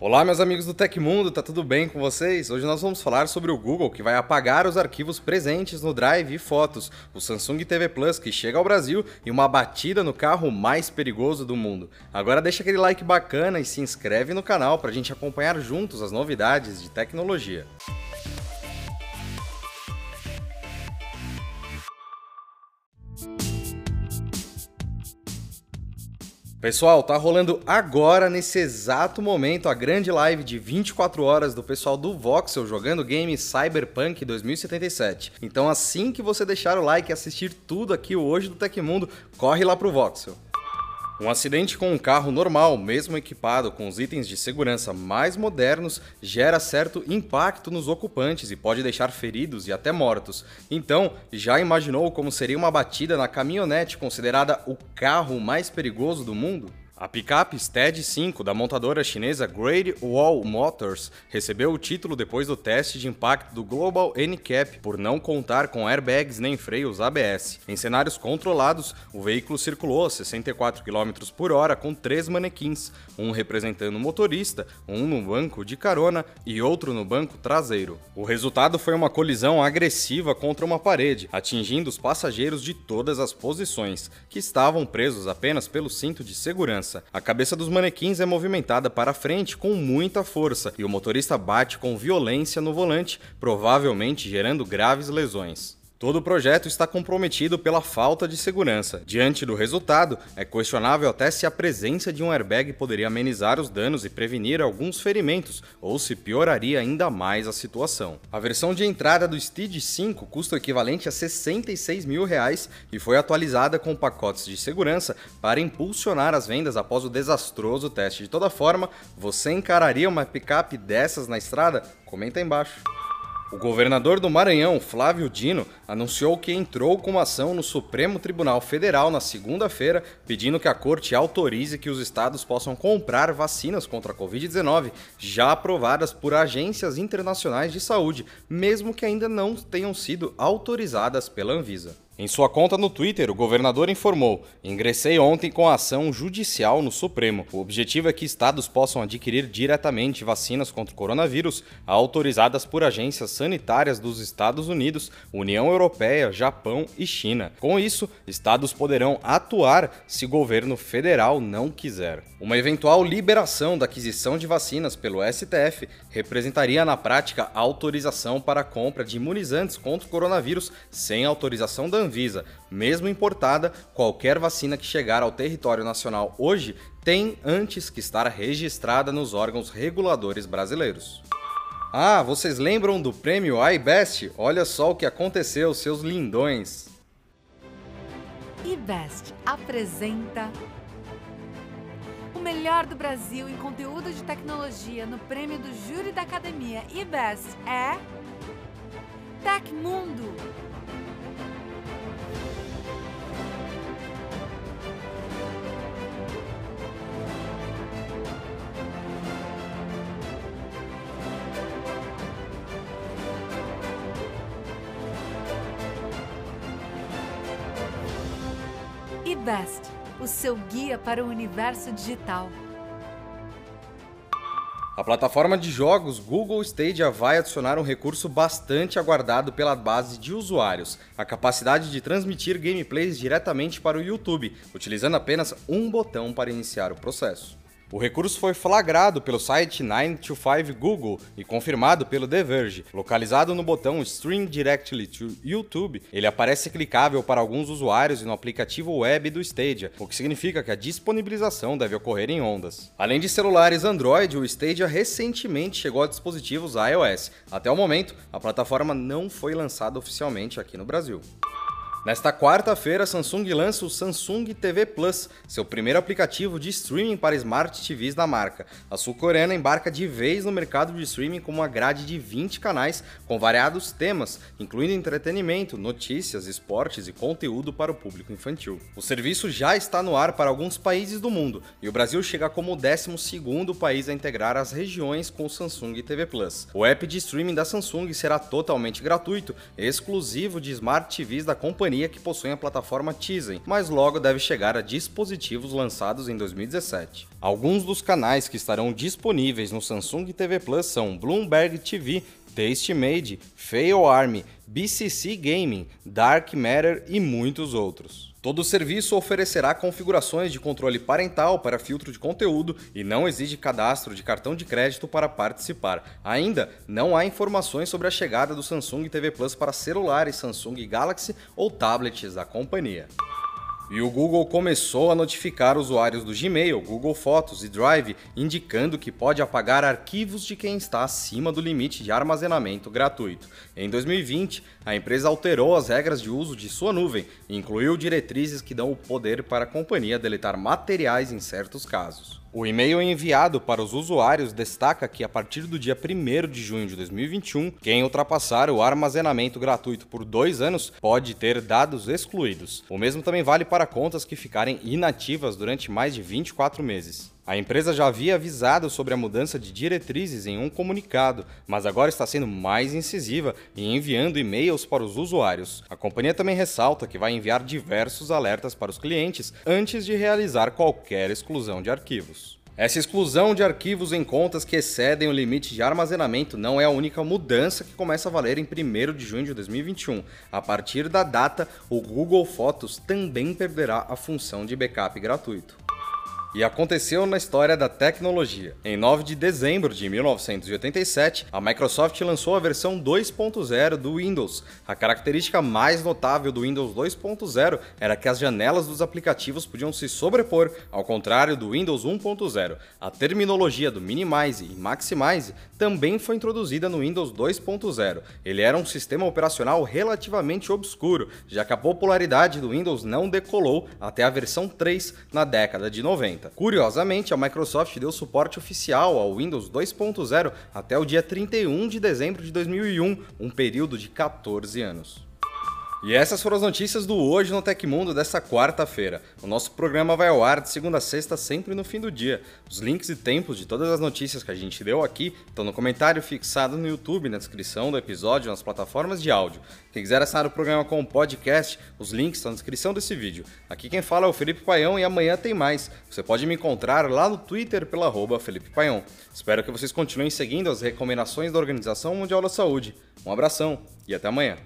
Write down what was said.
Olá, meus amigos do Tecmundo, tá tudo bem com vocês? Hoje nós vamos falar sobre o Google, que vai apagar os arquivos presentes no Drive e fotos, o Samsung TV Plus, que chega ao Brasil, e uma batida no carro mais perigoso do mundo. Agora deixa aquele like bacana e se inscreve no canal pra gente acompanhar juntos as novidades de tecnologia. Pessoal, tá rolando agora, nesse exato momento, a grande live de 24 horas do pessoal do Voxel jogando o game Cyberpunk 2077. Então, assim que você deixar o like e assistir tudo aqui hoje do Tecmundo, corre lá pro Voxel. Um acidente com um carro normal, mesmo equipado com os itens de segurança mais modernos, gera certo impacto nos ocupantes e pode deixar feridos e até mortos. Então, já imaginou como seria uma batida na caminhonete considerada o carro mais perigoso do mundo? A picape Stead 5 da montadora chinesa Great Wall Motors recebeu o título depois do teste de impacto do Global NCAP por não contar com airbags nem freios ABS. Em cenários controlados, o veículo circulou a 64 km por hora com três manequins, um representando o motorista, um no banco de carona e outro no banco traseiro. O resultado foi uma colisão agressiva contra uma parede, atingindo os passageiros de todas as posições, que estavam presos apenas pelo cinto de segurança. A cabeça dos manequins é movimentada para frente com muita força e o motorista bate com violência no volante, provavelmente gerando graves lesões. Todo o projeto está comprometido pela falta de segurança. Diante do resultado, é questionável até se a presença de um airbag poderia amenizar os danos e prevenir alguns ferimentos, ou se pioraria ainda mais a situação. A versão de entrada do Steed 5 custa o equivalente a 66 mil reais e foi atualizada com pacotes de segurança para impulsionar as vendas após o desastroso teste. De toda forma, você encararia uma picape dessas na estrada? Comenta aí embaixo. O governador do Maranhão, Flávio Dino, anunciou que entrou com uma ação no Supremo Tribunal Federal na segunda-feira, pedindo que a corte autorize que os estados possam comprar vacinas contra a Covid-19 já aprovadas por agências internacionais de saúde, mesmo que ainda não tenham sido autorizadas pela Anvisa. Em sua conta no Twitter, o governador informou: Ingressei ontem com a ação judicial no Supremo. O objetivo é que estados possam adquirir diretamente vacinas contra o coronavírus autorizadas por agências sanitárias dos Estados Unidos, União Europeia, Japão e China. Com isso, estados poderão atuar se o governo federal não quiser. Uma eventual liberação da aquisição de vacinas pelo STF representaria na prática autorização para a compra de imunizantes contra o coronavírus sem autorização da Anvisa, mesmo importada, qualquer vacina que chegar ao território nacional hoje tem antes que estar registrada nos órgãos reguladores brasileiros. Ah, vocês lembram do prêmio iBest? Olha só o que aconteceu, seus lindões. iBest apresenta o melhor do Brasil em conteúdo de tecnologia no prêmio do júri da academia iBest é Tecmundo. eBest, o seu guia para o universo digital. A plataforma de jogos Google Stadia vai adicionar um recurso bastante aguardado pela base de usuários: a capacidade de transmitir gameplays diretamente para o YouTube, utilizando apenas um botão para iniciar o processo. O recurso foi flagrado pelo site 925 Google e confirmado pelo The Verge. Localizado no botão Stream Directly to YouTube, ele aparece clicável para alguns usuários no aplicativo web do Stadia, o que significa que a disponibilização deve ocorrer em ondas. Além de celulares Android, o Stadia recentemente chegou a dispositivos iOS. Até o momento, a plataforma não foi lançada oficialmente aqui no Brasil. Nesta quarta-feira, a Samsung lança o Samsung TV Plus, seu primeiro aplicativo de streaming para Smart TVs da marca. A sul-coreana embarca de vez no mercado de streaming com uma grade de 20 canais com variados temas, incluindo entretenimento, notícias, esportes e conteúdo para o público infantil. O serviço já está no ar para alguns países do mundo e o Brasil chega como o 12º país a integrar as regiões com o Samsung TV Plus. O app de streaming da Samsung será totalmente gratuito, exclusivo de Smart TVs da companhia que possui a plataforma Tizen, mas logo deve chegar a dispositivos lançados em 2017. Alguns dos canais que estarão disponíveis no Samsung TV Plus são Bloomberg TV, Tastemade, Fail Army, BCC Gaming, Dark Matter e muitos outros. Todo serviço oferecerá configurações de controle parental para filtro de conteúdo e não exige cadastro de cartão de crédito para participar. Ainda não há informações sobre a chegada do Samsung TV Plus para celulares Samsung Galaxy ou tablets da companhia. E o Google começou a notificar usuários do Gmail, Google Fotos e Drive, indicando que pode apagar arquivos de quem está acima do limite de armazenamento gratuito. Em 2020, a empresa alterou as regras de uso de sua nuvem e incluiu diretrizes que dão o poder para a companhia deletar materiais em certos casos. O e-mail enviado para os usuários destaca que a partir do dia 1 de junho de 2021, quem ultrapassar o armazenamento gratuito por dois anos pode ter dados excluídos. O mesmo também vale para contas que ficarem inativas durante mais de 24 meses. A empresa já havia avisado sobre a mudança de diretrizes em um comunicado, mas agora está sendo mais incisiva e enviando e-mails para os usuários. A companhia também ressalta que vai enviar diversos alertas para os clientes antes de realizar qualquer exclusão de arquivos. Essa exclusão de arquivos em contas que excedem o limite de armazenamento não é a única mudança que começa a valer em 1 de junho de 2021. A partir da data, o Google Fotos também perderá a função de backup gratuito. E aconteceu na história da tecnologia. Em 9 de dezembro de 1987, a Microsoft lançou a versão 2.0 do Windows. A característica mais notável do Windows 2.0 era que as janelas dos aplicativos podiam se sobrepor, ao contrário do Windows 1.0. A terminologia do Minimize e Maximize também foi introduzida no Windows 2.0. Ele era um sistema operacional relativamente obscuro, já que a popularidade do Windows não decolou até a versão 3 na década de 90. Curiosamente, a Microsoft deu suporte oficial ao Windows 2.0 até o dia 31 de dezembro de 2001, um período de 14 anos. E essas foram as notícias do Hoje no Tecmundo desta quarta-feira. O nosso programa vai ao ar de segunda a sexta, sempre no fim do dia. Os links e tempos de todas as notícias que a gente deu aqui estão no comentário fixado no YouTube, na descrição do episódio, nas plataformas de áudio. Quem quiser assinar o programa com podcast, os links estão na descrição desse vídeo. Aqui quem fala é o Felipe Paião e amanhã tem mais. Você pode me encontrar lá no Twitter pela arroba Felipe Paião. Espero que vocês continuem seguindo as recomendações da Organização Mundial da Saúde. Um abração e até amanhã.